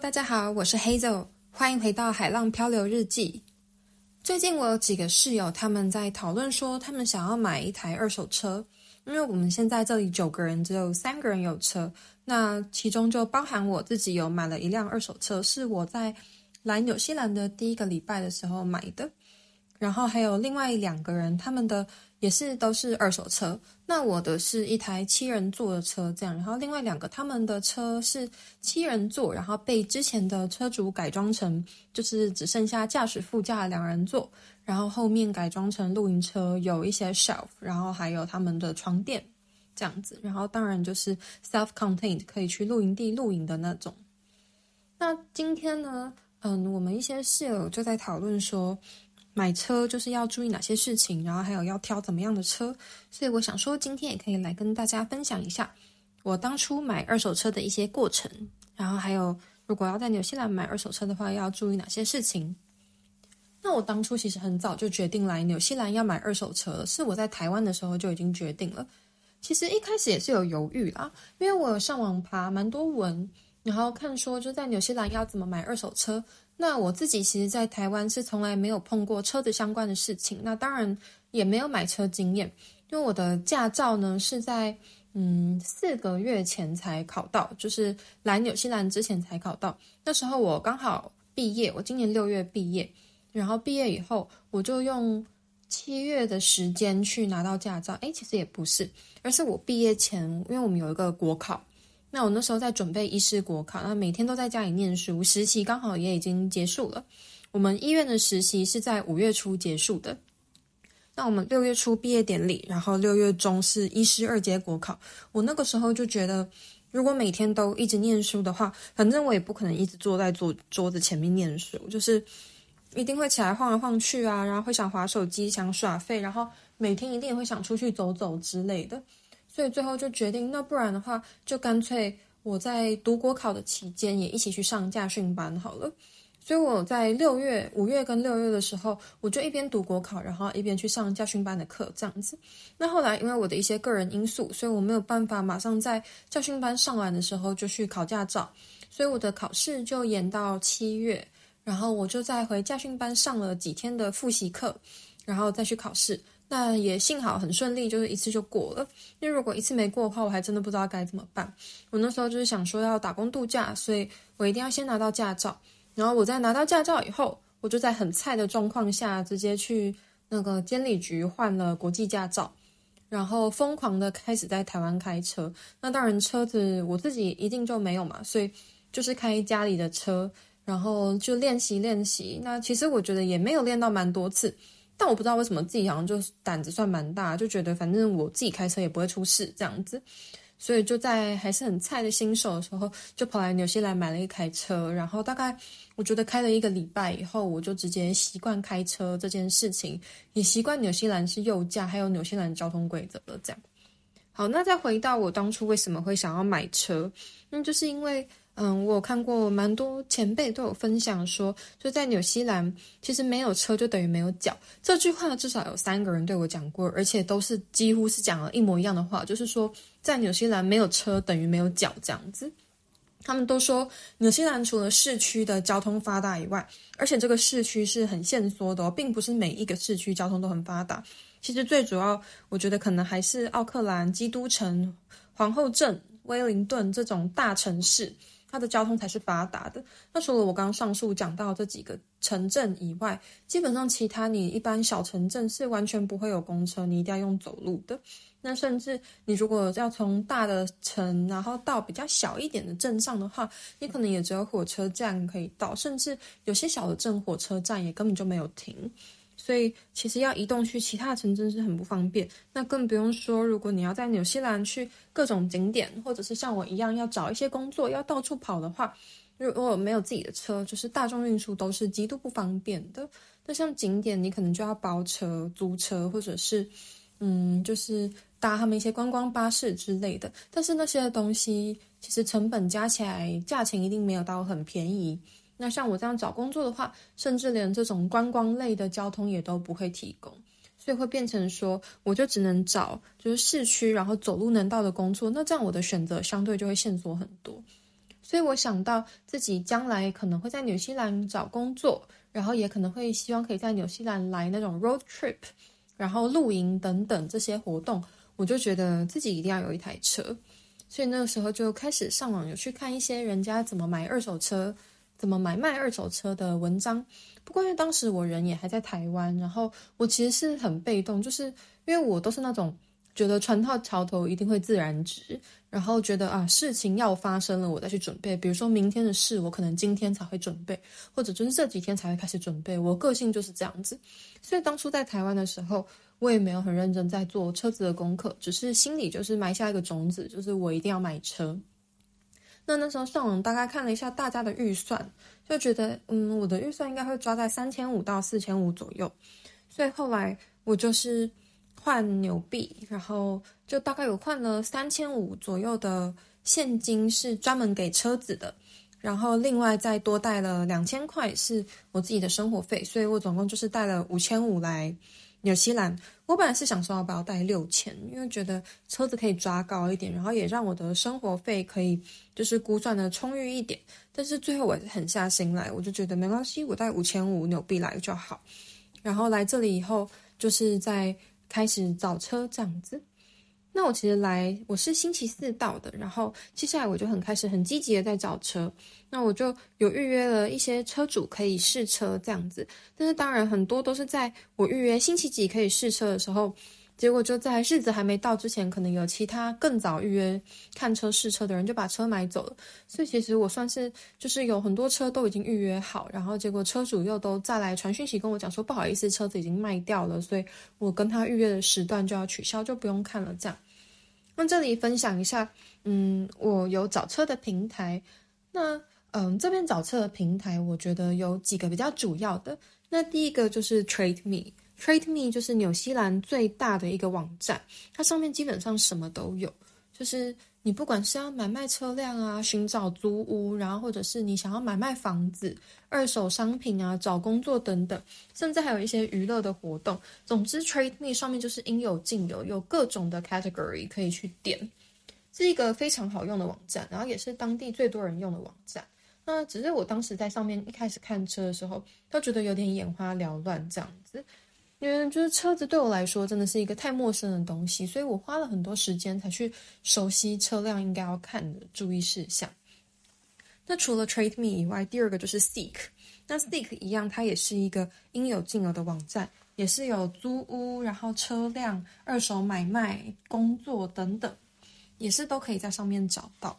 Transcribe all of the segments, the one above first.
大家好，我是 Hazel，欢迎回到海浪漂流日记。最近我有几个室友，他们在讨论说，他们想要买一台二手车，因为我们现在这里九个人，只有三个人有车，那其中就包含我自己有买了一辆二手车，是我在来纽西兰的第一个礼拜的时候买的。然后还有另外两个人，他们的也是都是二手车。那我的是一台七人座的车，这样。然后另外两个他们的车是七人座，然后被之前的车主改装成就是只剩下驾驶副驾两人座，然后后面改装成露营车，有一些 shelf，然后还有他们的床垫这样子。然后当然就是 self-contained 可以去露营地露营的那种。那今天呢，嗯，我们一些室友就在讨论说。买车就是要注意哪些事情，然后还有要挑怎么样的车，所以我想说今天也可以来跟大家分享一下我当初买二手车的一些过程，然后还有如果要在纽西兰买二手车的话要注意哪些事情。那我当初其实很早就决定来纽西兰要买二手车，是我在台湾的时候就已经决定了。其实一开始也是有犹豫啦，因为我有上网爬蛮多文，然后看说就在纽西兰要怎么买二手车。那我自己其实，在台湾是从来没有碰过车子相关的事情，那当然也没有买车经验，因为我的驾照呢是在嗯四个月前才考到，就是来纽西兰之前才考到。那时候我刚好毕业，我今年六月毕业，然后毕业以后我就用七月的时间去拿到驾照。诶，其实也不是，而是我毕业前，因为我们有一个国考。那我那时候在准备医师国考，那每天都在家里念书，实习刚好也已经结束了。我们医院的实习是在五月初结束的。那我们六月初毕业典礼，然后六月中是医师二阶国考。我那个时候就觉得，如果每天都一直念书的话，反正我也不可能一直坐在桌桌子前面念书，就是一定会起来晃来晃去啊，然后会想划手机、想耍废，然后每天一定也会想出去走走之类的。所以最后就决定，那不然的话，就干脆我在读国考的期间也一起去上驾训班好了。所以我在六月、五月跟六月的时候，我就一边读国考，然后一边去上驾训班的课，这样子。那后来因为我的一些个人因素，所以我没有办法马上在驾训班上完的时候就去考驾照，所以我的考试就延到七月，然后我就再回驾训班上了几天的复习课，然后再去考试。那也幸好很顺利，就是一次就过了。因为如果一次没过的话，我还真的不知道该怎么办。我那时候就是想说要打工度假，所以我一定要先拿到驾照。然后我在拿到驾照以后，我就在很菜的状况下，直接去那个监理局换了国际驾照，然后疯狂的开始在台湾开车。那当然车子我自己一定就没有嘛，所以就是开家里的车，然后就练习练习。那其实我觉得也没有练到蛮多次。但我不知道为什么自己好像就胆子算蛮大，就觉得反正我自己开车也不会出事这样子，所以就在还是很菜的新手的时候，就跑来纽西兰买了一台车，然后大概我觉得开了一个礼拜以后，我就直接习惯开车这件事情，也习惯纽西兰是右驾，还有纽西兰交通规则了这样。好，那再回到我当初为什么会想要买车，那就是因为。嗯，我看过蛮多前辈都有分享说，就在纽西兰，其实没有车就等于没有脚。这句话至少有三个人对我讲过，而且都是几乎是讲了一模一样的话，就是说在纽西兰没有车等于没有脚这样子。他们都说纽西兰除了市区的交通发达以外，而且这个市区是很限缩的哦，并不是每一个市区交通都很发达。其实最主要，我觉得可能还是奥克兰、基督城、皇后镇、威灵顿这种大城市。它的交通才是发达的。那除了我刚刚上述讲到这几个城镇以外，基本上其他你一般小城镇是完全不会有公车，你一定要用走路的。那甚至你如果要从大的城，然后到比较小一点的镇上的话，你可能也只有火车站可以到，甚至有些小的镇火车站也根本就没有停。所以其实要移动去其他城镇是很不方便，那更不用说如果你要在纽西兰去各种景点，或者是像我一样要找一些工作要到处跑的话，如果没有自己的车，就是大众运输都是极度不方便的。那像景点，你可能就要包车、租车，或者是嗯，就是搭他们一些观光巴士之类的。但是那些东西其实成本加起来，价钱一定没有到很便宜。那像我这样找工作的话，甚至连这种观光类的交通也都不会提供，所以会变成说，我就只能找就是市区，然后走路能到的工作。那这样我的选择相对就会限缩很多。所以我想到自己将来可能会在纽西兰找工作，然后也可能会希望可以在纽西兰来那种 road trip，然后露营等等这些活动，我就觉得自己一定要有一台车。所以那个时候就开始上网有去看一些人家怎么买二手车。怎么买卖二手车的文章？不过因为当时我人也还在台湾，然后我其实是很被动，就是因为我都是那种觉得船到桥头一定会自然直，然后觉得啊事情要发生了我再去准备，比如说明天的事我可能今天才会准备，或者就是这几天才会开始准备，我个性就是这样子。所以当初在台湾的时候，我也没有很认真在做车子的功课，只是心里就是埋下一个种子，就是我一定要买车。那那时候上网大概看了一下大家的预算，就觉得嗯，我的预算应该会抓在三千五到四千五左右，所以后来我就是换纽币，然后就大概有换了三千五左右的现金是专门给车子的，然后另外再多带了两千块是我自己的生活费，所以我总共就是带了五千五来纽西兰。我本来是想说要不要带六千，因为觉得车子可以抓高一点，然后也让我的生活费可以就是估算的充裕一点。但是最后我狠下心来，我就觉得没关系，我带五千五纽币来就好。然后来这里以后，就是在开始找车这样子。那我其实来，我是星期四到的，然后接下来我就很开始很积极的在找车。那我就有预约了一些车主可以试车这样子，但是当然很多都是在我预约星期几可以试车的时候，结果就在日子还没到之前，可能有其他更早预约看车试车的人就把车买走了。所以其实我算是就是有很多车都已经预约好，然后结果车主又都再来传讯息跟我讲说不好意思，车子已经卖掉了，所以我跟他预约的时段就要取消，就不用看了这样。那这里分享一下，嗯，我有找车的平台。那，嗯，这边找车的平台，我觉得有几个比较主要的。那第一个就是 Trade Me TradeMe 就是纽西兰最大的一个网站，它上面基本上什么都有，就是。你不管是要买卖车辆啊，寻找租屋，然后或者是你想要买卖房子、二手商品啊，找工作等等，甚至还有一些娱乐的活动。总之，Trade Me 上面就是应有尽有，有各种的 category 可以去点，是一个非常好用的网站，然后也是当地最多人用的网站。那只是我当时在上面一开始看车的时候，都觉得有点眼花缭乱这样子。因为就是车子对我来说真的是一个太陌生的东西，所以我花了很多时间才去熟悉车辆应该要看的注意事项。那除了 Trade Me 以外，第二个就是 Seek。那 Seek 一样，它也是一个应有尽有的网站，也是有租屋、然后车辆、二手买卖、工作等等，也是都可以在上面找到。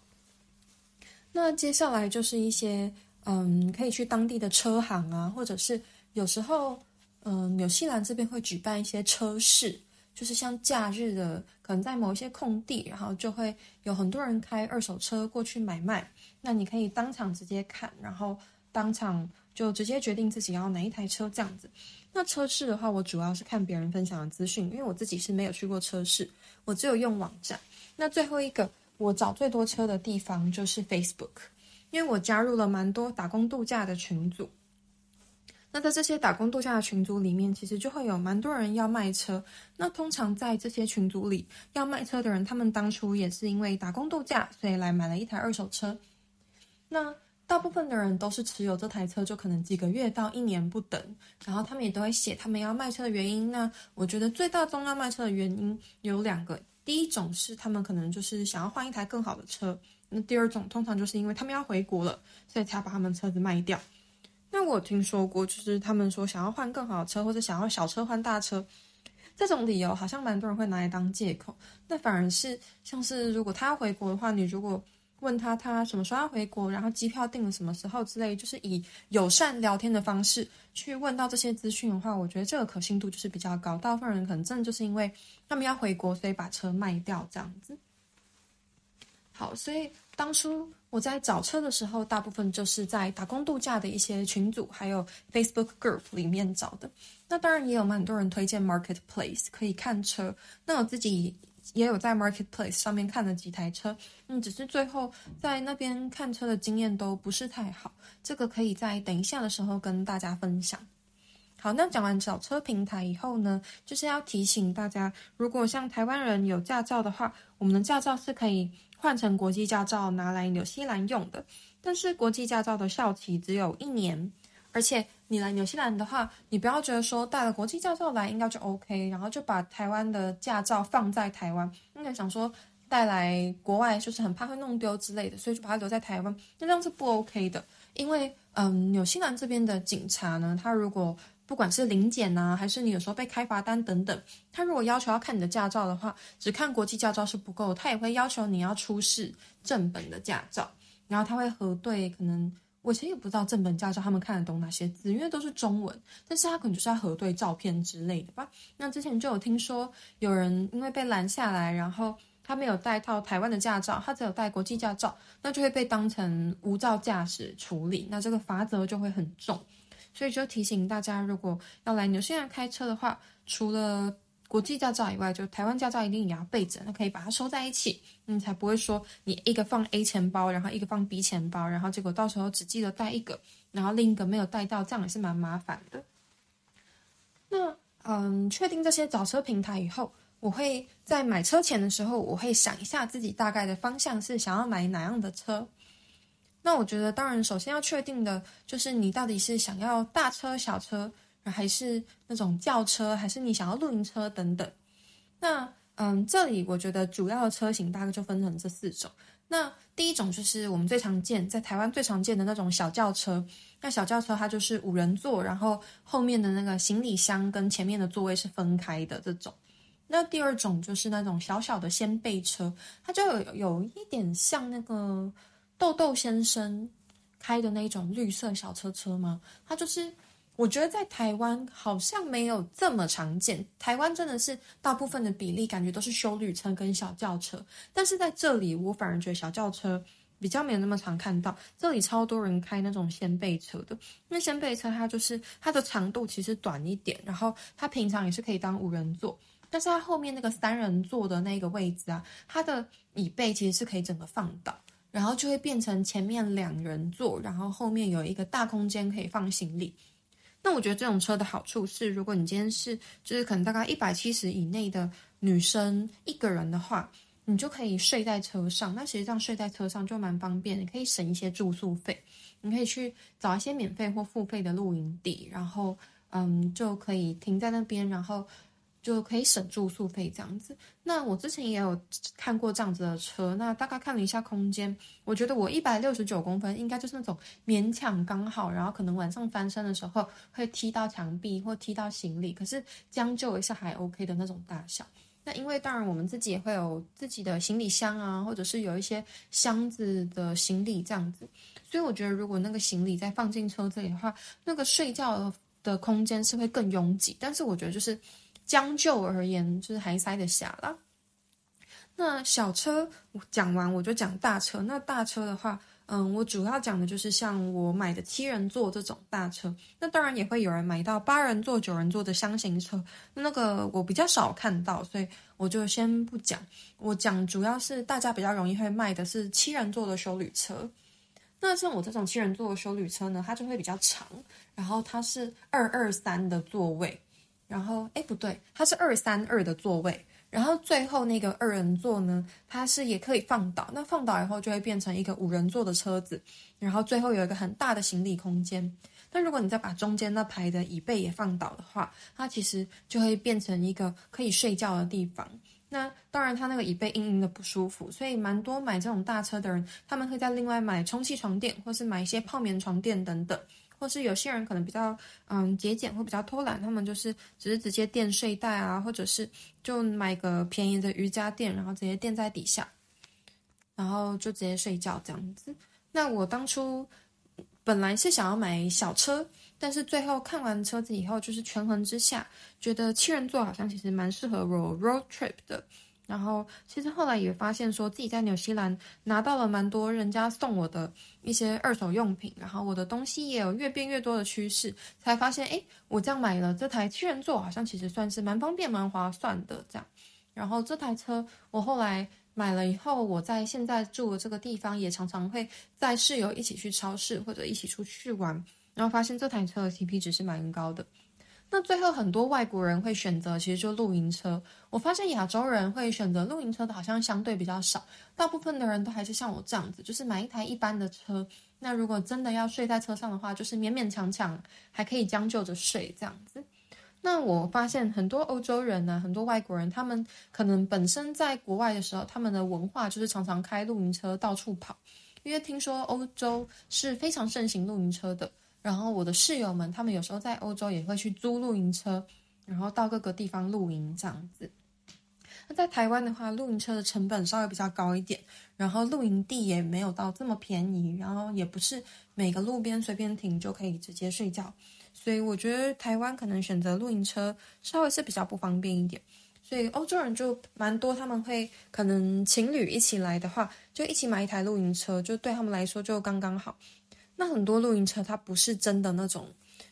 那接下来就是一些嗯，可以去当地的车行啊，或者是有时候。嗯，纽西兰这边会举办一些车市，就是像假日的，可能在某一些空地，然后就会有很多人开二手车过去买卖。那你可以当场直接看，然后当场就直接决定自己要哪一台车这样子。那车市的话，我主要是看别人分享的资讯，因为我自己是没有去过车市，我只有用网站。那最后一个我找最多车的地方就是 Facebook，因为我加入了蛮多打工度假的群组。那在这些打工度假的群组里面，其实就会有蛮多人要卖车。那通常在这些群组里要卖车的人，他们当初也是因为打工度假，所以来买了一台二手车。那大部分的人都是持有这台车，就可能几个月到一年不等。然后他们也都会写他们要卖车的原因。那我觉得最大宗要卖车的原因有两个，第一种是他们可能就是想要换一台更好的车。那第二种通常就是因为他们要回国了，所以才把他们车子卖掉。那我听说过，就是他们说想要换更好的车，或者想要小车换大车，这种理由好像蛮多人会拿来当借口。那反而是像是如果他要回国的话，你如果问他他什么时候要回国，然后机票订了什么时候之类，就是以友善聊天的方式去问到这些资讯的话，我觉得这个可信度就是比较高。大部分人可能真的就是因为他们要回国，所以把车卖掉这样子。好，所以当初。我在找车的时候，大部分就是在打工度假的一些群组，还有 Facebook group 里面找的。那当然也有蛮多人推荐 Marketplace 可以看车。那我自己也有在 Marketplace 上面看了几台车，嗯，只是最后在那边看车的经验都不是太好。这个可以在等一下的时候跟大家分享。好，那讲完找车平台以后呢，就是要提醒大家，如果像台湾人有驾照的话，我们的驾照是可以换成国际驾照拿来纽西兰用的。但是国际驾照的效期只有一年，而且你来纽西兰的话，你不要觉得说带了国际驾照来应该就 OK，然后就把台湾的驾照放在台湾，应该想说带来国外就是很怕会弄丢之类的，所以就把它留在台湾，那这样是不 OK 的。因为嗯，纽西兰这边的警察呢，他如果不管是临检呐，还是你有时候被开罚单等等，他如果要求要看你的驾照的话，只看国际驾照是不够，他也会要求你要出示正本的驾照，然后他会核对。可能我其实也不知道正本驾照他们看得懂哪些字，因为都是中文，但是他可能就是要核对照片之类的吧。那之前就有听说有人因为被拦下来，然后他没有带套台湾的驾照，他只有带国际驾照，那就会被当成无照驾驶处理，那这个罚则就会很重。所以就提醒大家，如果要来纽西兰开车的话，除了国际驾照以外，就台湾驾照一定也要备着，那可以把它收在一起，你才不会说你一个放 A 钱包，然后一个放 B 钱包，然后结果到时候只记得带一个，然后另一个没有带到，这样也是蛮麻烦的。那嗯，确定这些找车平台以后，我会在买车前的时候，我会想一下自己大概的方向是想要买哪样的车。那我觉得，当然，首先要确定的就是你到底是想要大车、小车，还是那种轿车，还是你想要露营车等等。那嗯，这里我觉得主要的车型大概就分成这四种。那第一种就是我们最常见在台湾最常见的那种小轿车。那小轿车它就是五人座，然后后面的那个行李箱跟前面的座位是分开的这种。那第二种就是那种小小的掀背车，它就有有一点像那个。豆豆先生开的那种绿色小车车吗？它就是，我觉得在台湾好像没有这么常见。台湾真的是大部分的比例感觉都是修旅车跟小轿车，但是在这里我反而觉得小轿车比较没有那么常看到。这里超多人开那种掀背车的，因为掀背车它就是它的长度其实短一点，然后它平常也是可以当五人座，但是它后面那个三人座的那个位置啊，它的椅背其实是可以整个放倒。然后就会变成前面两人座，然后后面有一个大空间可以放行李。那我觉得这种车的好处是，如果你今天是就是可能大概一百七十以内的女生一个人的话，你就可以睡在车上。那其实这样睡在车上就蛮方便，你可以省一些住宿费，你可以去找一些免费或付费的露营地，然后嗯就可以停在那边，然后。就可以省住宿费这样子。那我之前也有看过这样子的车，那大概看了一下空间，我觉得我一百六十九公分应该就是那种勉强刚好，然后可能晚上翻身的时候会踢到墙壁或踢到行李，可是将就一下还 OK 的那种大小。那因为当然我们自己也会有自己的行李箱啊，或者是有一些箱子的行李这样子，所以我觉得如果那个行李再放进车这里的话，那个睡觉的空间是会更拥挤。但是我觉得就是。将就而言，就是还塞得下啦。那小车我讲完，我就讲大车。那大车的话，嗯，我主要讲的就是像我买的七人座这种大车。那当然也会有人买到八人座、九人座的厢型车，那个我比较少看到，所以我就先不讲。我讲主要是大家比较容易会卖的是七人座的休旅车。那像我这种七人座的休旅车呢，它就会比较长，然后它是二二三的座位。然后，哎，不对，它是二三二的座位。然后最后那个二人座呢，它是也可以放倒。那放倒以后就会变成一个五人座的车子。然后最后有一个很大的行李空间。那如果你再把中间那排的椅背也放倒的话，它其实就会变成一个可以睡觉的地方。那当然，它那个椅背硬硬的不舒服，所以蛮多买这种大车的人，他们会在另外买充气床垫，或是买一些泡棉床垫等等。或是有些人可能比较嗯节俭或比较偷懒，他们就是只是直接垫睡袋啊，或者是就买个便宜的瑜伽垫，然后直接垫在底下，然后就直接睡觉这样子。那我当初本来是想要买小车，但是最后看完车子以后，就是权衡之下，觉得七人座好像其实蛮适合 road road trip 的。然后，其实后来也发现，说自己在纽西兰拿到了蛮多人家送我的一些二手用品，然后我的东西也有越变越多的趋势，才发现，哎，我这样买了这台七人座，好像其实算是蛮方便、蛮划算的这样。然后这台车我后来买了以后，我在现在住的这个地方，也常常会在室友一起去超市或者一起出去玩，然后发现这台车的 CP 值是蛮高的。那最后很多外国人会选择，其实就露营车。我发现亚洲人会选择露营车的好像相对比较少，大部分的人都还是像我这样子，就是买一台一般的车。那如果真的要睡在车上的话，就是勉勉强强还可以将就着睡这样子。那我发现很多欧洲人呢、很多外国人，他们可能本身在国外的时候，他们的文化就是常常开露营车到处跑，因为听说欧洲是非常盛行露营车的。然后我的室友们，他们有时候在欧洲也会去租露营车，然后到各个地方露营这样子。那在台湾的话，露营车的成本稍微比较高一点，然后露营地也没有到这么便宜，然后也不是每个路边随便停就可以直接睡觉，所以我觉得台湾可能选择露营车稍微是比较不方便一点。所以欧洲人就蛮多，他们会可能情侣一起来的话，就一起买一台露营车，就对他们来说就刚刚好。那很多露营车，它不是真的那种，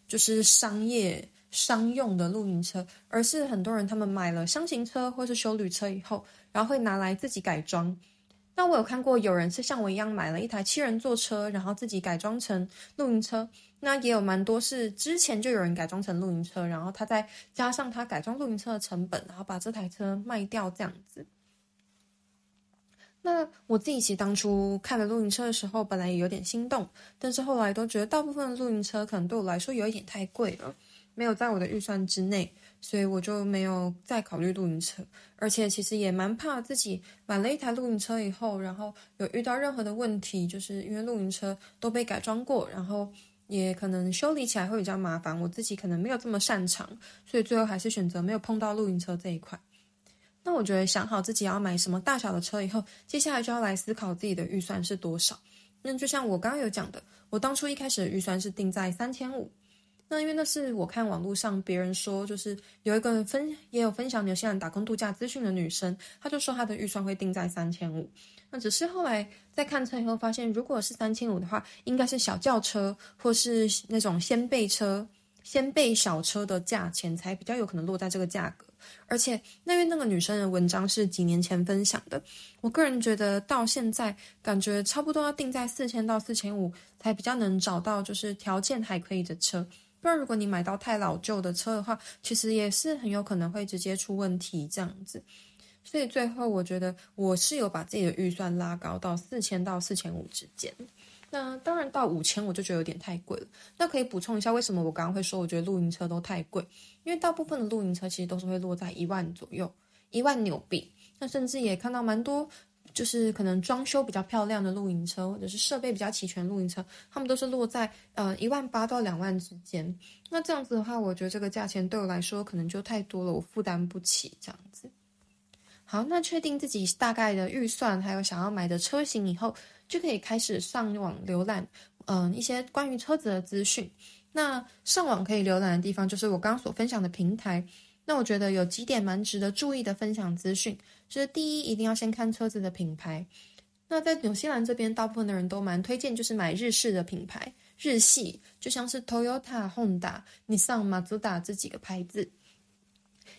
就是商业商用的露营车，而是很多人他们买了厢型车或是休旅车以后，然后会拿来自己改装。那我有看过有人是像我一样买了一台七人座车，然后自己改装成露营车。那也有蛮多是之前就有人改装成露营车，然后他再加上他改装露营车的成本，然后把这台车卖掉这样子。那我自己其实当初看了露营车的时候，本来也有点心动，但是后来都觉得大部分的露营车可能对我来说有一点太贵了，没有在我的预算之内，所以我就没有再考虑露营车。而且其实也蛮怕自己买了一台露营车以后，然后有遇到任何的问题，就是因为露营车都被改装过，然后也可能修理起来会比较麻烦，我自己可能没有这么擅长，所以最后还是选择没有碰到露营车这一块。那我觉得想好自己要买什么大小的车以后，接下来就要来思考自己的预算是多少。那就像我刚刚有讲的，我当初一开始的预算是定在三千五。那因为那是我看网络上别人说，就是有一个分也有分享纽西兰打工度假资讯的女生，她就说她的预算会定在三千五。那只是后来在看车以后发现，如果是三千五的话，应该是小轿车或是那种掀背车、先备小车的价钱才比较有可能落在这个价格。而且，那因为那个女生的文章是几年前分享的，我个人觉得到现在感觉差不多要定在四千到四千五才比较能找到就是条件还可以的车，不然如果你买到太老旧的车的话，其实也是很有可能会直接出问题这样子。所以最后我觉得我是有把自己的预算拉高到四千到四千五之间。那当然到五千我就觉得有点太贵了。那可以补充一下，为什么我刚刚会说我觉得露营车都太贵？因为大部分的露营车其实都是会落在一万左右，一万纽币。那甚至也看到蛮多，就是可能装修比较漂亮的露营车，或者是设备比较齐全的露营车，他们都是落在呃一万八到两万之间。那这样子的话，我觉得这个价钱对我来说可能就太多了，我负担不起这样子。好，那确定自己大概的预算，还有想要买的车型以后，就可以开始上网浏览，嗯、一些关于车子的资讯。那上网可以浏览的地方，就是我刚刚所分享的平台。那我觉得有几点蛮值得注意的分享资讯，就是第一，一定要先看车子的品牌。那在纽西兰这边，大部分的人都蛮推荐，就是买日式的品牌，日系，就像是 Toyota、Honda、Nissan、Mazda 这几个牌子。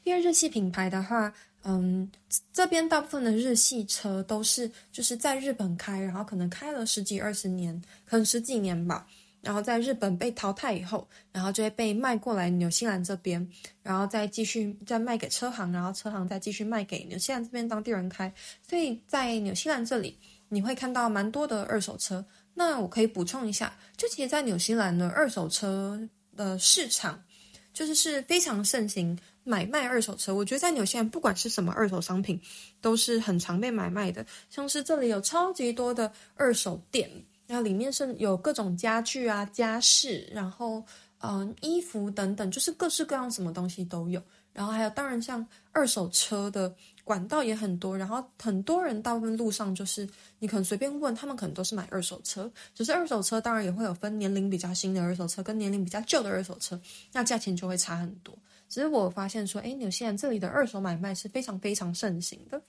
因为日系品牌的话，嗯，这边大部分的日系车都是就是在日本开，然后可能开了十几二十年，可能十几年吧，然后在日本被淘汰以后，然后就会被卖过来纽西兰这边，然后再继续再卖给车行，然后车行再继续卖给纽西兰这边当地人开，所以在纽西兰这里你会看到蛮多的二手车。那我可以补充一下，就其实，在纽西兰的二手车的市场，就是是非常盛行。买卖二手车，我觉得在纽西兰不管是什么二手商品，都是很常被买卖的。像是这里有超级多的二手店，然后里面是有各种家具啊、家饰，然后嗯、衣服等等，就是各式各样什么东西都有。然后还有当然像二手车的管道也很多，然后很多人大部分路上就是你可能随便问他们，可能都是买二手车。只是二手车当然也会有分年龄比较新的二手车跟年龄比较旧的二手车，那价钱就会差很多。只是我发现说，诶，纽西兰这里的二手买卖是非常非常盛行的。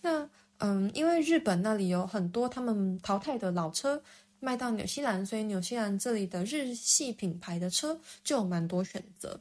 那，嗯，因为日本那里有很多他们淘汰的老车卖到纽西兰，所以纽西兰这里的日系品牌的车就有蛮多选择。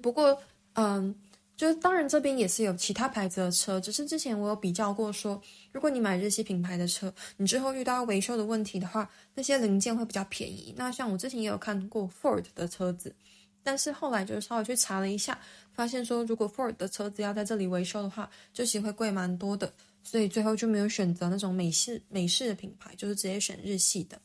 不过，嗯，就是当然这边也是有其他牌子的车，只是之前我有比较过说，如果你买日系品牌的车，你之后遇到维修的问题的话，那些零件会比较便宜。那像我之前也有看过 Ford 的车子。但是后来就稍微去查了一下，发现说如果 Ford 的车子要在这里维修的话，就其实会贵蛮多的，所以最后就没有选择那种美式美式的品牌，就是直接选日系的。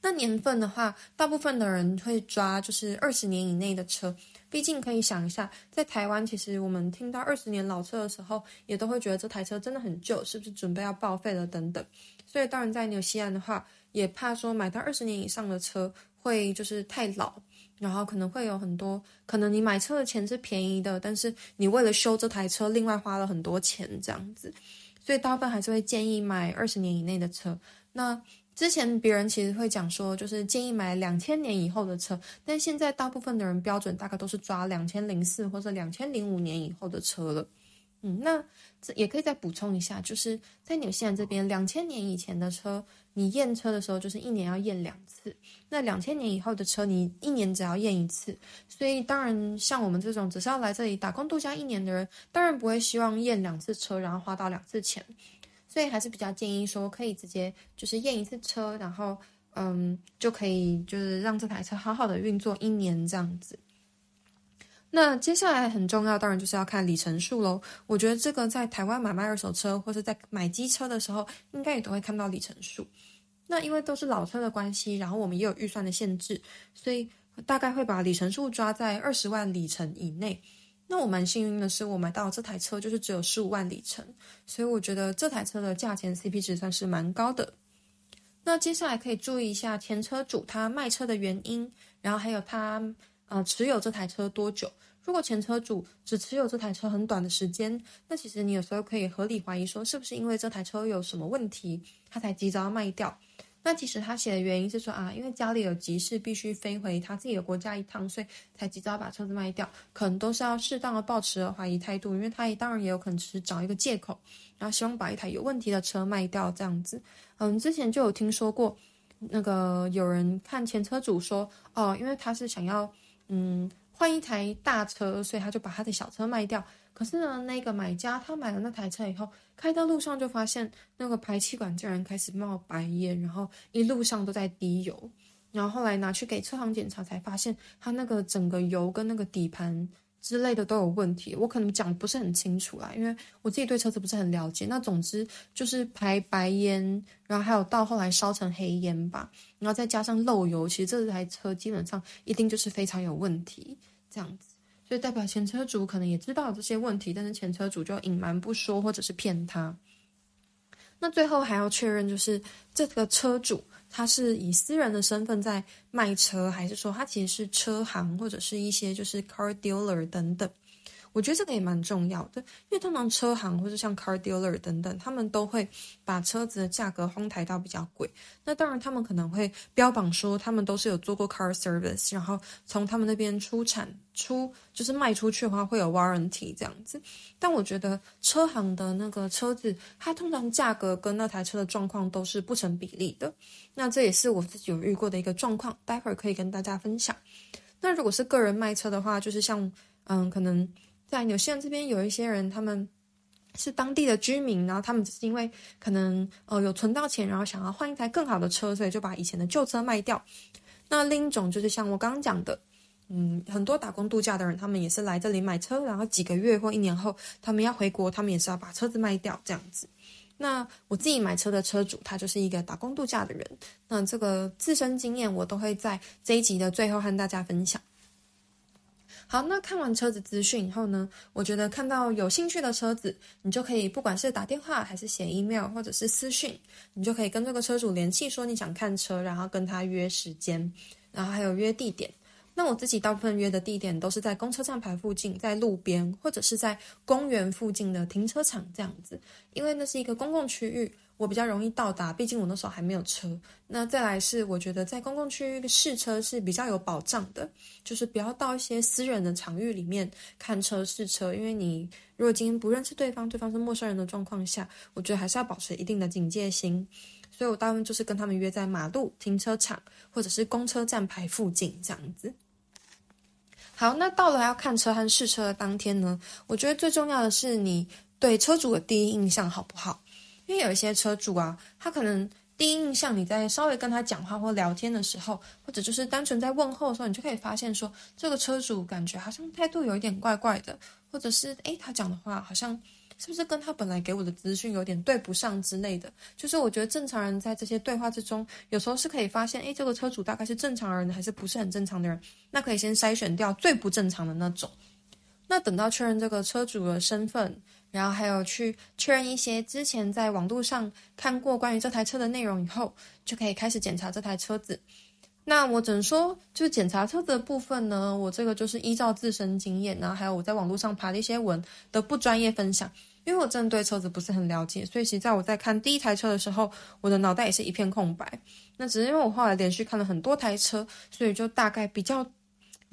那年份的话，大部分的人会抓就是二十年以内的车，毕竟可以想一下，在台湾其实我们听到二十年老车的时候，也都会觉得这台车真的很旧，是不是准备要报废了等等。所以当然在纽西兰的话，也怕说买到二十年以上的车会就是太老，然后可能会有很多可能你买车的钱是便宜的，但是你为了修这台车另外花了很多钱这样子，所以大部分还是会建议买二十年以内的车。那之前别人其实会讲说，就是建议买两千年以后的车，但现在大部分的人标准大概都是抓两千零四或者两千零五年以后的车了。嗯，那这也可以再补充一下，就是在纽西兰这边，两千年以前的车，你验车的时候就是一年要验两次，那两千年以后的车，你一年只要验一次。所以当然，像我们这种只是要来这里打工度假一年的人，当然不会希望验两次车，然后花到两次钱。所以还是比较建议说，可以直接就是验一次车，然后嗯，就可以就是让这台车好好的运作一年这样子。那接下来很重要，当然就是要看里程数喽。我觉得这个在台湾买卖二手车或者在买机车的时候，应该也都会看到里程数。那因为都是老车的关系，然后我们也有预算的限制，所以大概会把里程数抓在二十万里程以内。那我蛮幸运的是，我买到这台车就是只有十五万里程，所以我觉得这台车的价钱 CP 值算是蛮高的。那接下来可以注意一下前车主他卖车的原因，然后还有他呃持有这台车多久。如果前车主只持有这台车很短的时间，那其实你有时候可以合理怀疑说，是不是因为这台车有什么问题，他才急着要卖掉。那其实他写的原因是说啊，因为家里有急事，必须飞回他自己的国家一趟，所以才急着要把车子卖掉。可能都是要适当的抱持怀疑态度，因为他也当然也有可能只是找一个借口，然后希望把一台有问题的车卖掉这样子。嗯，之前就有听说过，那个有人看前车主说，哦，因为他是想要嗯换一台大车，所以他就把他的小车卖掉。可是呢，那个买家他买了那台车以后，开到路上就发现那个排气管竟然开始冒白烟，然后一路上都在滴油。然后后来拿去给车行检查，才发现他那个整个油跟那个底盘之类的都有问题。我可能讲不是很清楚啦，因为我自己对车子不是很了解。那总之就是排白烟，然后还有到后来烧成黑烟吧，然后再加上漏油，其实这台车基本上一定就是非常有问题这样子。所以代表前车主可能也知道这些问题，但是前车主就隐瞒不说，或者是骗他。那最后还要确认，就是这个车主他是以私人的身份在卖车，还是说他其实是车行或者是一些就是 car dealer 等等。我觉得这个也蛮重要的，因为通常车行或者像 car dealer 等等，他们都会把车子的价格哄抬到比较贵。那当然，他们可能会标榜说他们都是有做过 car service，然后从他们那边出产出就是卖出去的话会有 warranty 这样子。但我觉得车行的那个车子，它通常价格跟那台车的状况都是不成比例的。那这也是我自己有遇过的一个状况，待会儿可以跟大家分享。那如果是个人卖车的话，就是像嗯，可能。在纽西兰这边有一些人，他们是当地的居民，然后他们只是因为可能呃有存到钱，然后想要换一台更好的车，所以就把以前的旧车卖掉。那另一种就是像我刚刚讲的，嗯，很多打工度假的人，他们也是来这里买车，然后几个月或一年后，他们要回国，他们也是要把车子卖掉这样子。那我自己买车的车主，他就是一个打工度假的人，那这个自身经验我都会在这一集的最后和大家分享。好，那看完车子资讯以后呢，我觉得看到有兴趣的车子，你就可以不管是打电话还是写 email 或者是私讯，你就可以跟这个车主联系，说你想看车，然后跟他约时间，然后还有约地点。那我自己大部分约的地点都是在公车站牌附近，在路边或者是在公园附近的停车场这样子，因为那是一个公共区域。我比较容易到达，毕竟我那时候还没有车。那再来是，我觉得在公共区域试车是比较有保障的，就是不要到一些私人的场域里面看车试车，因为你如果今天不认识对方，对方是陌生人的状况下，我觉得还是要保持一定的警戒心。所以我大部分就是跟他们约在马路停车场或者是公车站牌附近这样子。好，那到了要看车和试车的当天呢，我觉得最重要的是你对车主的第一印象好不好？因为有一些车主啊，他可能第一印象，你在稍微跟他讲话或聊天的时候，或者就是单纯在问候的时候，你就可以发现说，这个车主感觉好像态度有一点怪怪的，或者是诶，他讲的话好像是不是跟他本来给我的资讯有点对不上之类的。就是我觉得正常人在这些对话之中，有时候是可以发现，诶，这个车主大概是正常人还是不是很正常的人，那可以先筛选掉最不正常的那种。那等到确认这个车主的身份，然后还有去确认一些之前在网络上看过关于这台车的内容以后，就可以开始检查这台车子。那我只能说，就是检查车子的部分呢，我这个就是依照自身经验，然后还有我在网络上爬的一些文的不专业分享，因为我真的对车子不是很了解，所以其实在我在看第一台车的时候，我的脑袋也是一片空白。那只是因为我后来连续看了很多台车，所以就大概比较。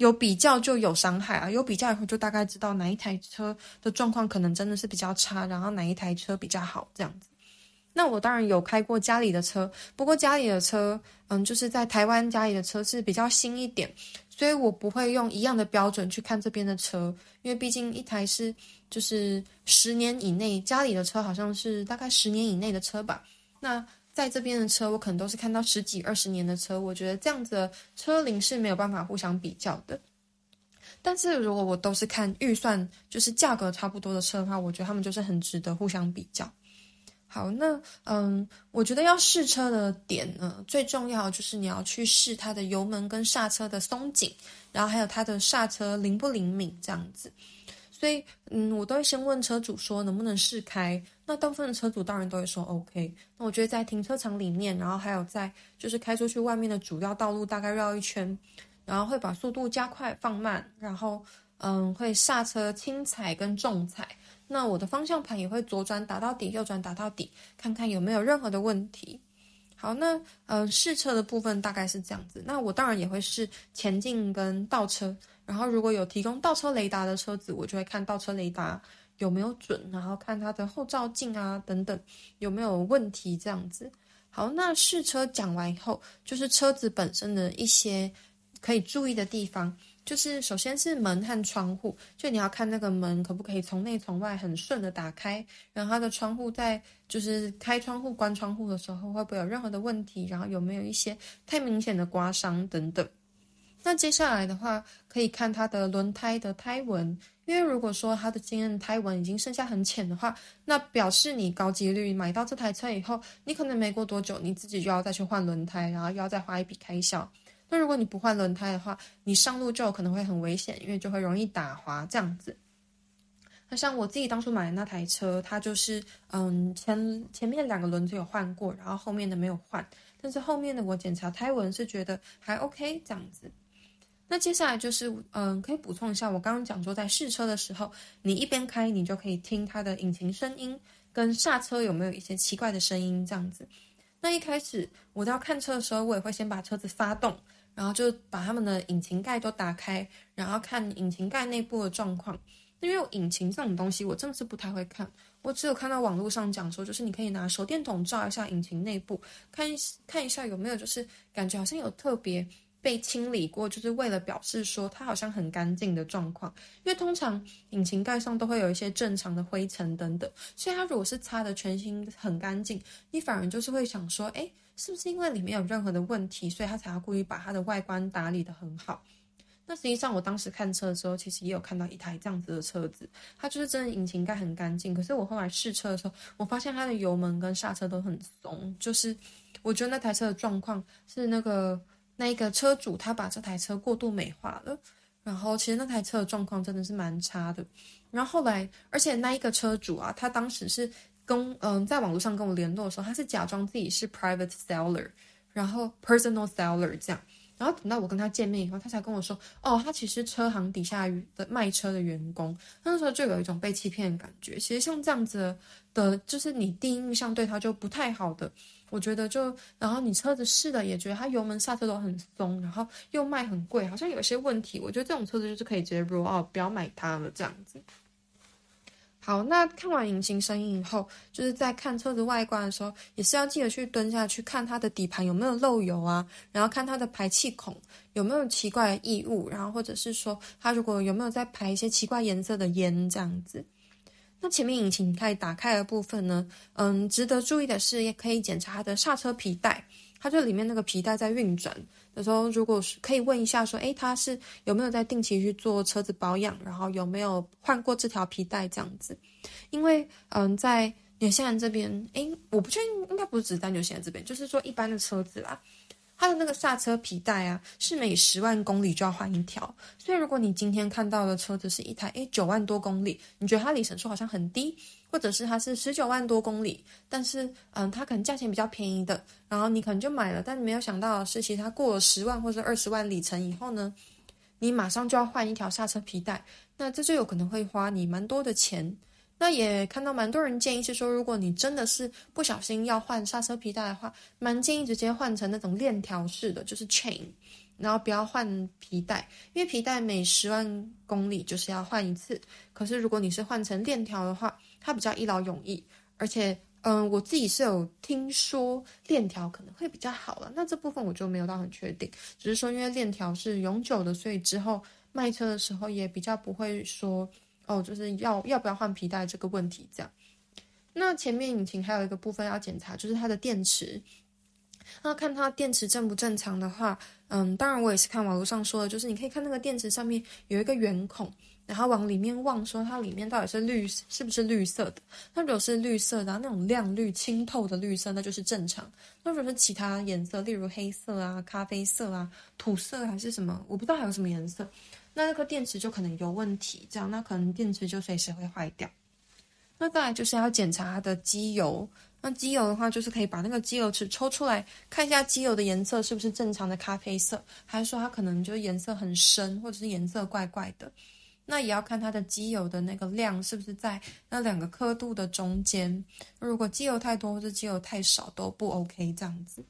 有比较就有伤害啊，有比较以后就大概知道哪一台车的状况可能真的是比较差，然后哪一台车比较好这样子。那我当然有开过家里的车，不过家里的车，嗯，就是在台湾家里的车是比较新一点，所以我不会用一样的标准去看这边的车，因为毕竟一台是就是十年以内，家里的车好像是大概十年以内的车吧，那。在这边的车，我可能都是看到十几二十年的车，我觉得这样子车龄是没有办法互相比较的。但是如果我都是看预算，就是价格差不多的车的话，我觉得他们就是很值得互相比较。好，那嗯，我觉得要试车的点呢，最重要就是你要去试它的油门跟刹车的松紧，然后还有它的刹车灵不灵敏这样子。所以，嗯，我都会先问车主说能不能试开。那大部分的车主当然都会说 OK。那我觉得在停车场里面，然后还有在就是开出去外面的主要道路，大概绕一圈，然后会把速度加快放慢，然后嗯，会刹车轻踩跟重踩。那我的方向盘也会左转打到底，右转打到底，看看有没有任何的问题。好，那嗯，试车的部分大概是这样子。那我当然也会试前进跟倒车。然后，如果有提供倒车雷达的车子，我就会看倒车雷达有没有准，然后看它的后照镜啊等等有没有问题这样子。好，那试车讲完以后，就是车子本身的一些可以注意的地方，就是首先是门和窗户，就你要看那个门可不可以从内从外很顺的打开，然后它的窗户在就是开窗户关窗户的时候会不会有任何的问题，然后有没有一些太明显的刮伤等等。那接下来的话，可以看它的轮胎的胎纹，因为如果说它的经验胎纹已经剩下很浅的话，那表示你高几率买到这台车以后，你可能没过多久，你自己就要再去换轮胎，然后又要再花一笔开销。那如果你不换轮胎的话，你上路就有可能会很危险，因为就会容易打滑这样子。那像我自己当初买的那台车，它就是嗯前前面两个轮子有换过，然后后面的没有换，但是后面的我检查胎纹是觉得还 OK 这样子。那接下来就是，嗯，可以补充一下，我刚刚讲说，在试车的时候，你一边开，你就可以听它的引擎声音跟刹车有没有一些奇怪的声音，这样子。那一开始我在要看车的时候，我也会先把车子发动，然后就把他们的引擎盖都打开，然后看引擎盖内部的状况。因为引擎这种东西，我真的是不太会看，我只有看到网络上讲说，就是你可以拿手电筒照一下引擎内部，看一看一下有没有就是感觉好像有特别。被清理过，就是为了表示说它好像很干净的状况。因为通常引擎盖上都会有一些正常的灰尘等等，所以它如果是擦的全新很干净，你反而就是会想说，诶，是不是因为里面有任何的问题，所以他才要故意把它的外观打理得很好？那实际上我当时看车的时候，其实也有看到一台这样子的车子，它就是真的引擎盖很干净。可是我后来试车的时候，我发现它的油门跟刹车都很松，就是我觉得那台车的状况是那个。那一个车主他把这台车过度美化了，然后其实那台车的状况真的是蛮差的。然后后来，而且那一个车主啊，他当时是跟嗯，在网络上跟我联络的时候，他是假装自己是 private seller，然后 personal seller 这样。然后等到我跟他见面以后，他才跟我说，哦，他其实车行底下的卖车的员工。那时候就有一种被欺骗的感觉。其实像这样子的，就是你第一印象对他就不太好的。我觉得就，然后你车子试了也觉得它油门刹车都很松，然后又卖很贵，好像有些问题。我觉得这种车子就是可以直接 roll out，不要买它了这样子。好，那看完引擎声音以后，就是在看车子外观的时候，也是要记得去蹲下去看它的底盘有没有漏油啊，然后看它的排气孔有没有奇怪的异物，然后或者是说它如果有没有在排一些奇怪颜色的烟这样子。那前面引擎盖打开的部分呢，嗯，值得注意的是，也可以检查它的刹车皮带，它这里面那个皮带在运转的时候，如果是可以问一下说，诶，它是有没有在定期去做车子保养，然后有没有换过这条皮带这样子，因为嗯，在纽西兰这边，诶，我不确定，应该不是只在纽西兰这边，就是说一般的车子啦。它的那个刹车皮带啊，是每十万公里就要换一条。所以如果你今天看到的车子是一台诶九万多公里，你觉得它里程数好像很低，或者是它是十九万多公里，但是嗯，它可能价钱比较便宜的，然后你可能就买了，但你没有想到的是，其实它过了十万或者二十万里程以后呢，你马上就要换一条刹车皮带，那这就有可能会花你蛮多的钱。那也看到蛮多人建议是说，如果你真的是不小心要换刹车皮带的话，蛮建议直接换成那种链条式的，就是 chain，然后不要换皮带，因为皮带每十万公里就是要换一次。可是如果你是换成链条的话，它比较一劳永逸，而且，嗯，我自己是有听说链条可能会比较好了。那这部分我就没有到很确定，只是说因为链条是永久的，所以之后卖车的时候也比较不会说。哦，就是要要不要换皮带这个问题，这样。那前面引擎还有一个部分要检查，就是它的电池。那看它电池正不正常的话，嗯，当然我也是看网络上说的，就是你可以看那个电池上面有一个圆孔，然后往里面望，说它里面到底是绿，是不是绿色的？那如果是绿色的，那种亮绿、清透的绿色，那就是正常。那如果是其他颜色，例如黑色啊、咖啡色啊、土色还是什么，我不知道还有什么颜色。那那颗电池就可能有问题，这样那可能电池就随时会坏掉。那再来就是要检查它的机油，那机油的话就是可以把那个机油尺抽出来，看一下机油的颜色是不是正常的咖啡色，还是说它可能就颜色很深，或者是颜色怪怪的。那也要看它的机油的那个量是不是在那两个刻度的中间。如果机油太多或者机油太少都不 OK 这样子。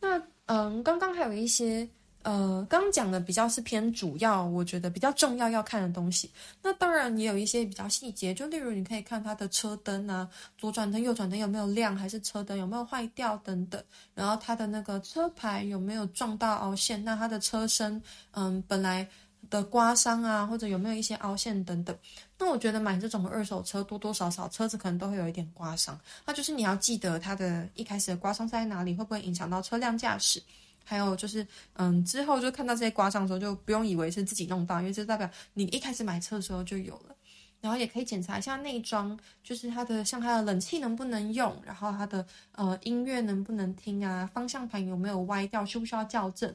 那嗯，刚刚还有一些。呃，刚讲的比较是偏主要，我觉得比较重要要看的东西。那当然也有一些比较细节，就例如你可以看它的车灯啊，左转灯、右转灯有没有亮，还是车灯有没有坏掉等等。然后它的那个车牌有没有撞到凹陷？那它的车身，嗯，本来的刮伤啊，或者有没有一些凹陷等等。那我觉得买这种二手车，多多少少车子可能都会有一点刮伤。那就是你要记得它的一开始的刮伤在哪里，会不会影响到车辆驾驶？还有就是，嗯，之后就看到这些刮伤的时候，就不用以为是自己弄到，因为这代表你一开始买车的时候就有了。然后也可以检查一下内装，就是它的像它的冷气能不能用，然后它的呃音乐能不能听啊，方向盘有没有歪掉，需不需要校正，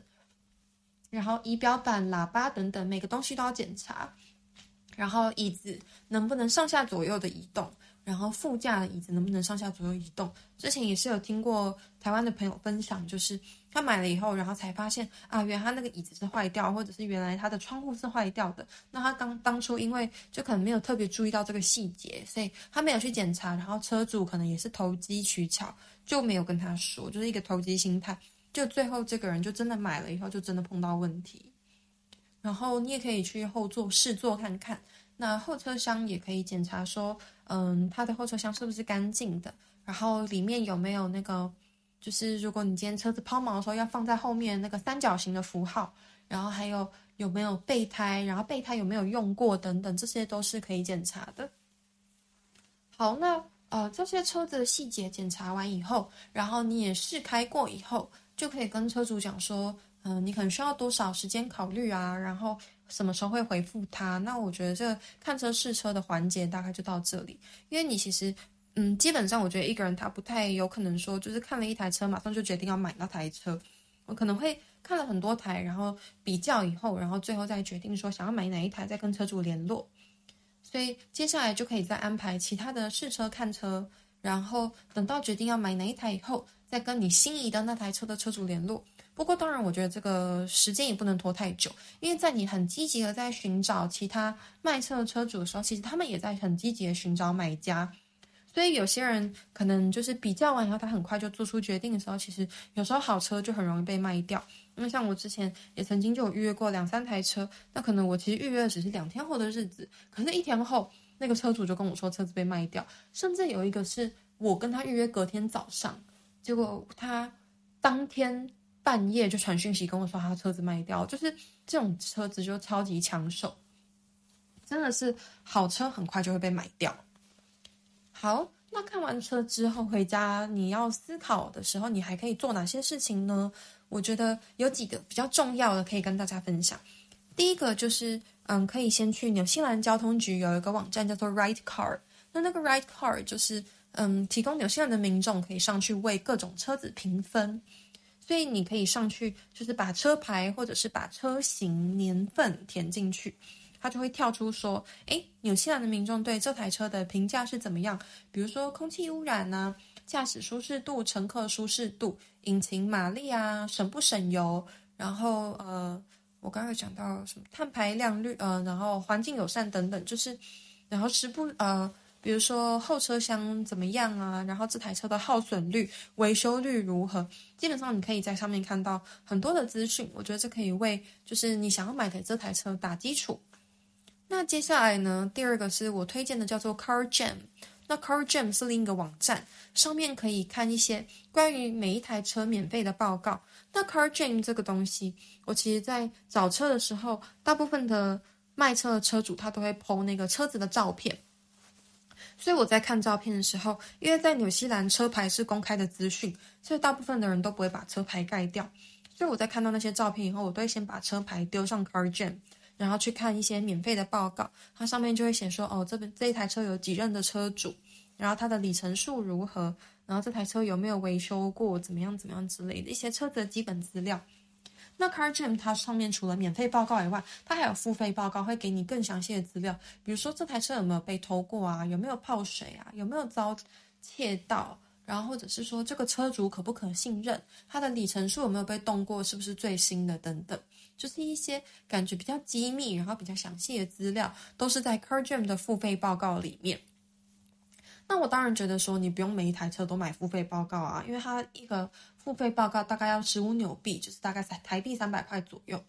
然后仪表板、喇叭等等，每个东西都要检查。然后椅子能不能上下左右的移动。然后副驾的椅子能不能上下左右移动？之前也是有听过台湾的朋友分享，就是他买了以后，然后才发现啊，原来他那个椅子是坏掉，或者是原来他的窗户是坏掉的。那他当当初因为就可能没有特别注意到这个细节，所以他没有去检查。然后车主可能也是投机取巧，就没有跟他说，就是一个投机心态。就最后这个人就真的买了以后，就真的碰到问题。然后你也可以去后座试坐看看。那后车厢也可以检查说，嗯，他的后车厢是不是干净的？然后里面有没有那个，就是如果你今天车子抛锚的时候，要放在后面那个三角形的符号。然后还有有没有备胎？然后备胎有没有用过？等等，这些都是可以检查的。好，那呃这些车子的细节检查完以后，然后你也试开过以后，就可以跟车主讲说，嗯，你可能需要多少时间考虑啊？然后。什么时候会回复他？那我觉得这看车试车的环节大概就到这里，因为你其实，嗯，基本上我觉得一个人他不太有可能说，就是看了一台车马上就决定要买那台车。我可能会看了很多台，然后比较以后，然后最后再决定说想要买哪一台，再跟车主联络。所以接下来就可以再安排其他的试车看车，然后等到决定要买哪一台以后，再跟你心仪的那台车的车主联络。不过，当然，我觉得这个时间也不能拖太久，因为在你很积极的在寻找其他卖车的车主的时候，其实他们也在很积极的寻找买家。所以有些人可能就是比较完以后，他很快就做出决定的时候，其实有时候好车就很容易被卖掉。因为像我之前也曾经就有预约过两三台车，那可能我其实预约的只是两天后的日子，可是一天后那个车主就跟我说车子被卖掉，甚至有一个是我跟他预约隔天早上，结果他当天。半夜就传讯息跟我说他车子卖掉，就是这种车子就超级抢手。真的是好车很快就会被买掉。好，那看完车之后回家，你要思考的时候，你还可以做哪些事情呢？我觉得有几个比较重要的可以跟大家分享。第一个就是，嗯，可以先去纽西兰交通局有一个网站叫做 Ride Car，那那个 Ride Car 就是，嗯，提供纽西兰的民众可以上去为各种车子评分。所以你可以上去，就是把车牌或者是把车型年份填进去，它就会跳出说，诶，纽西兰的民众对这台车的评价是怎么样？比如说空气污染啊，驾驶舒适度、乘客舒适度、引擎马力啊，省不省油？然后呃，我刚刚讲到什么碳排量率，呃，然后环境友善等等，就是然后是不呃。比如说后车厢怎么样啊？然后这台车的耗损率、维修率如何？基本上你可以在上面看到很多的资讯。我觉得这可以为就是你想要买的这台车打基础。那接下来呢，第二个是我推荐的叫做 Car Jam。那 Car Jam 是另一个网站，上面可以看一些关于每一台车免费的报告。那 Car Jam 这个东西，我其实在找车的时候，大部分的卖车的车主他都会 po 那个车子的照片。所以我在看照片的时候，因为在纽西兰车牌是公开的资讯，所以大部分的人都不会把车牌盖掉。所以我在看到那些照片以后，我都会先把车牌丢上 Car Jam 然后去看一些免费的报告，它上面就会写说，哦，这边这一台车有几任的车主，然后它的里程数如何，然后这台车有没有维修过，怎么样怎么样之类的一些车子的基本资料。那 CarGem 它上面除了免费报告以外，它还有付费报告，会给你更详细的资料，比如说这台车有没有被偷过啊，有没有泡水啊，有没有遭窃盗，然后或者是说这个车主可不可信任，它的里程数有没有被动过，是不是最新的等等，就是一些感觉比较机密，然后比较详细的资料，都是在 CarGem 的付费报告里面。那我当然觉得说，你不用每一台车都买付费报告啊，因为它一个付费报告大概要十五纽币，就是大概台币三百块左右。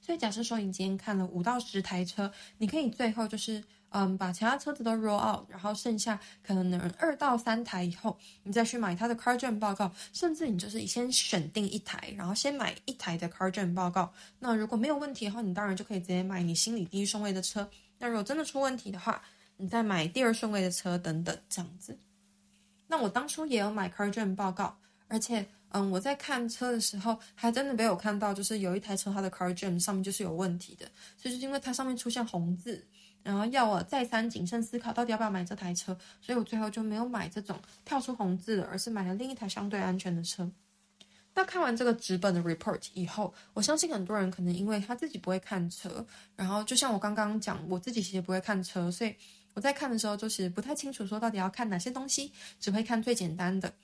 所以假设说你今天看了五到十台车，你可以最后就是嗯把其他车子都 roll out，然后剩下可能二到三台以后，你再去买它的 CarGem 报告，甚至你就是先选定一台，然后先买一台的 CarGem 报告。那如果没有问题的话，你当然就可以直接买你心里第一顺位的车。那如果真的出问题的话，你再买第二顺位的车等等这样子，那我当初也有买 CarGem 报告，而且嗯，我在看车的时候还真的没有看到，就是有一台车它的 CarGem 上面就是有问题的，所以就是因为它上面出现红字，然后要我再三谨慎思考到底要不要买这台车，所以我最后就没有买这种跳出红字的，而是买了另一台相对安全的车。那看完这个纸本的 report 以后，我相信很多人可能因为他自己不会看车，然后就像我刚刚讲，我自己其实不会看车，所以。我在看的时候，就是不太清楚说到底要看哪些东西，只会看最简单的。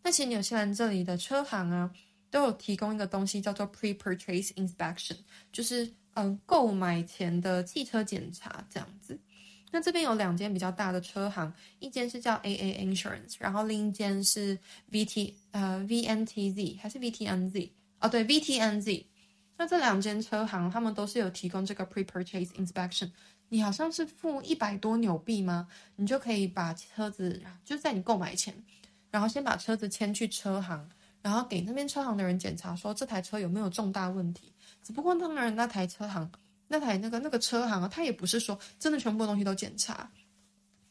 那其实纽西兰这里的车行啊，都有提供一个东西叫做 pre-purchase inspection，就是嗯购买前的汽车检查这样子。那这边有两间比较大的车行，一间是叫 AA Insurance，然后另一间是 VT 呃 VNTZ 还是 VTNZ？哦对 VTNZ。那这两间车行他们都是有提供这个 pre-purchase inspection。你好像是付一百多纽币吗？你就可以把车子就在你购买前，然后先把车子牵去车行，然后给那边车行的人检查，说这台车有没有重大问题。只不过当然那台车行那台那个那个车行啊，他也不是说真的全部东西都检查，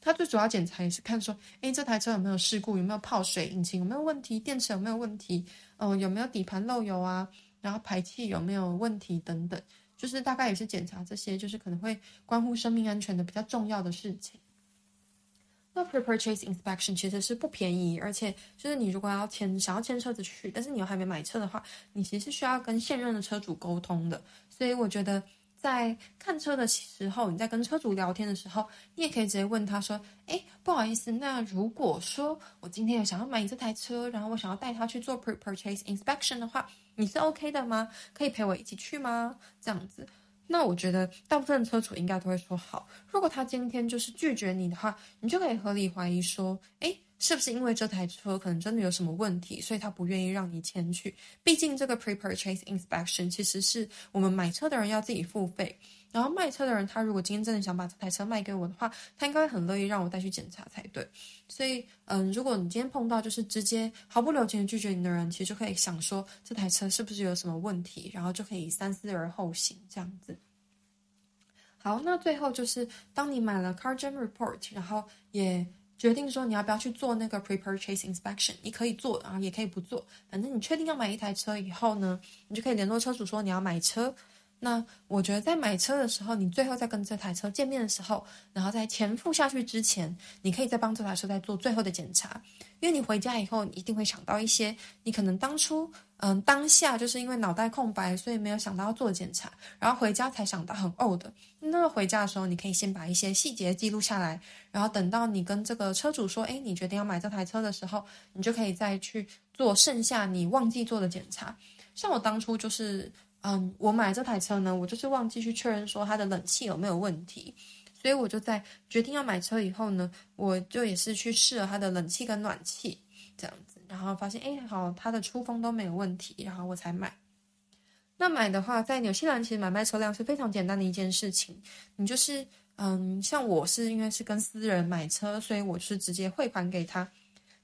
他最主要检查也是看说，诶，这台车有没有事故，有没有泡水，引擎有没有问题，电池有没有问题，嗯，有没有底盘漏油啊，然后排气有没有问题等等。就是大概也是检查这些，就是可能会关乎生命安全的比较重要的事情。那 pre-purchase inspection 其实是不便宜，而且就是你如果要签想要签车子去，但是你又还没买车的话，你其实是需要跟现任的车主沟通的。所以我觉得在看车的时候，你在跟车主聊天的时候，你也可以直接问他说：“哎，不好意思，那如果说我今天有想要买你这台车，然后我想要带他去做 pre-purchase inspection 的话。”你是 OK 的吗？可以陪我一起去吗？这样子，那我觉得大部分车主应该都会说好。如果他今天就是拒绝你的话，你就可以合理怀疑说，诶，是不是因为这台车可能真的有什么问题，所以他不愿意让你前去？毕竟这个 pre-purchase inspection 其实是我们买车的人要自己付费。然后卖车的人，他如果今天真的想把这台车卖给我的话，他应该很乐意让我带去检查才对。所以，嗯，如果你今天碰到就是直接毫不留情的拒绝你的人，其实就可以想说这台车是不是有什么问题，然后就可以三思而后行这样子。好，那最后就是当你买了 Car Gem Report，然后也决定说你要不要去做那个 Pre-Purchase Inspection，你可以做，然后也可以不做，反正你确定要买一台车以后呢，你就可以联络车主说你要买车。那我觉得在买车的时候，你最后在跟这台车见面的时候，然后在钱付下去之前，你可以再帮这台车再做最后的检查，因为你回家以后，你一定会想到一些你可能当初嗯当下就是因为脑袋空白，所以没有想到要做检查，然后回家才想到很呕的。那回家的时候，你可以先把一些细节记录下来，然后等到你跟这个车主说，哎，你决定要买这台车的时候，你就可以再去做剩下你忘记做的检查。像我当初就是。嗯，我买这台车呢，我就是忘记去确认说它的冷气有没有问题，所以我就在决定要买车以后呢，我就也是去试了它的冷气跟暖气这样子，然后发现哎，好，它的出风都没有问题，然后我才买。那买的话，在纽西兰其实买卖车辆是非常简单的一件事情，你就是嗯，像我是因为是跟私人买车，所以我是直接汇款给他。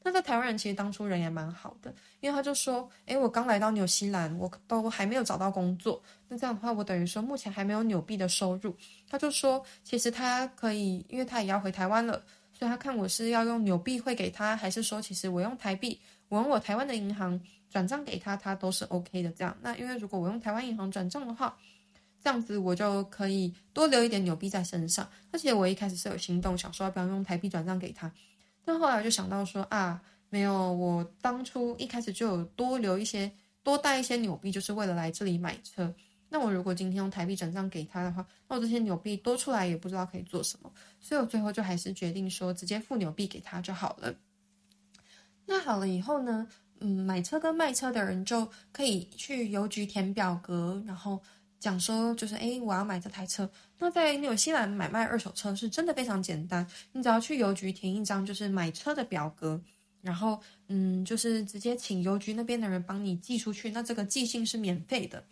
那在台湾人其实当初人也蛮好的，因为他就说：“诶，我刚来到纽西兰，我都还没有找到工作。那这样的话，我等于说目前还没有纽币的收入。”他就说：“其实他可以，因为他也要回台湾了，所以他看我是要用纽币汇给他，还是说其实我用台币，我用我台湾的银行转账给他，他都是 OK 的。这样，那因为如果我用台湾银行转账的话，这样子我就可以多留一点纽币在身上。而且我一开始是有心动，想说要不要用台币转账给他。”那后来就想到说啊，没有，我当初一开始就有多留一些，多带一些纽币，就是为了来这里买车。那我如果今天用台币转账给他的话，那我这些纽币多出来也不知道可以做什么，所以我最后就还是决定说直接付纽币给他就好了。那好了以后呢，嗯，买车跟卖车的人就可以去邮局填表格，然后。讲说就是，诶，我要买这台车。那在纽西兰买卖二手车是真的非常简单，你只要去邮局填一张就是买车的表格，然后嗯，就是直接请邮局那边的人帮你寄出去。那这个寄信是免费的。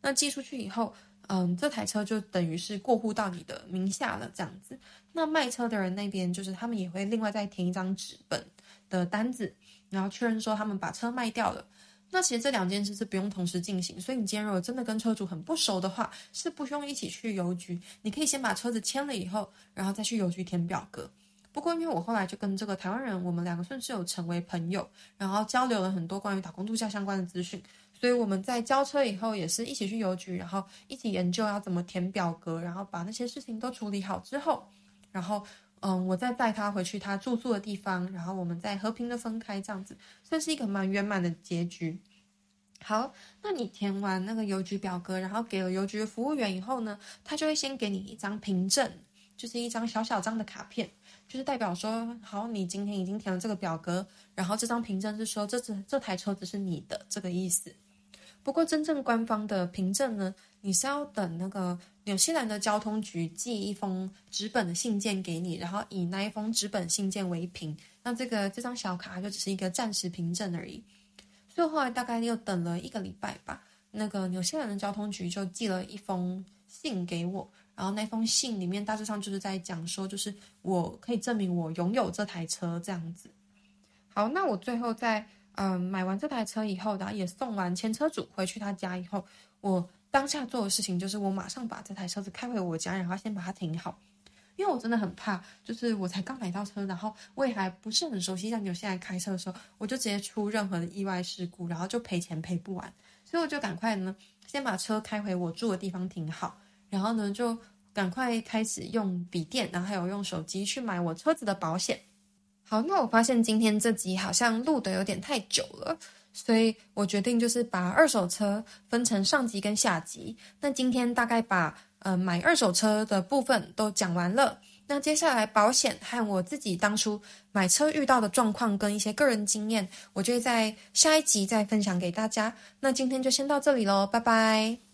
那寄出去以后，嗯，这台车就等于是过户到你的名下了，这样子。那卖车的人那边就是他们也会另外再填一张纸本的单子，然后确认说他们把车卖掉了。那其实这两件事是不用同时进行，所以你今天如果真的跟车主很不熟的话，是不用一起去邮局。你可以先把车子签了以后，然后再去邮局填表格。不过因为我后来就跟这个台湾人，我们两个算是有成为朋友，然后交流了很多关于打工度假相关的资讯，所以我们在交车以后也是一起去邮局，然后一起研究要怎么填表格，然后把那些事情都处理好之后，然后。嗯，我再带他回去他住宿的地方，然后我们再和平的分开，这样子算是一个蛮圆满的结局。好，那你填完那个邮局表格，然后给了邮局服务员以后呢，他就会先给你一张凭证，就是一张小小张的卡片，就是代表说，好，你今天已经填了这个表格，然后这张凭证是说这这这台车子是你的这个意思。不过真正官方的凭证呢，你是要等那个纽西兰的交通局寄一封纸本的信件给你，然后以那一封纸本信件为凭，那这个这张小卡就只是一个暂时凭证而已。所以后来大概又等了一个礼拜吧，那个纽西兰的交通局就寄了一封信给我，然后那封信里面大致上就是在讲说，就是我可以证明我拥有这台车这样子。好，那我最后在。嗯，买完这台车以后，然后也送完前车主回去他家以后，我当下做的事情就是我马上把这台车子开回我家，然后先把它停好，因为我真的很怕，就是我才刚买到车，然后我也还不是很熟悉，像你现在开车的时候，我就直接出任何的意外事故，然后就赔钱赔不完，所以我就赶快呢，先把车开回我住的地方停好，然后呢就赶快开始用笔电，然后还有用手机去买我车子的保险。好，那我发现今天这集好像录得有点太久了，所以我决定就是把二手车分成上集跟下集。那今天大概把呃买二手车的部分都讲完了，那接下来保险和我自己当初买车遇到的状况跟一些个人经验，我就会在下一集再分享给大家。那今天就先到这里喽，拜拜。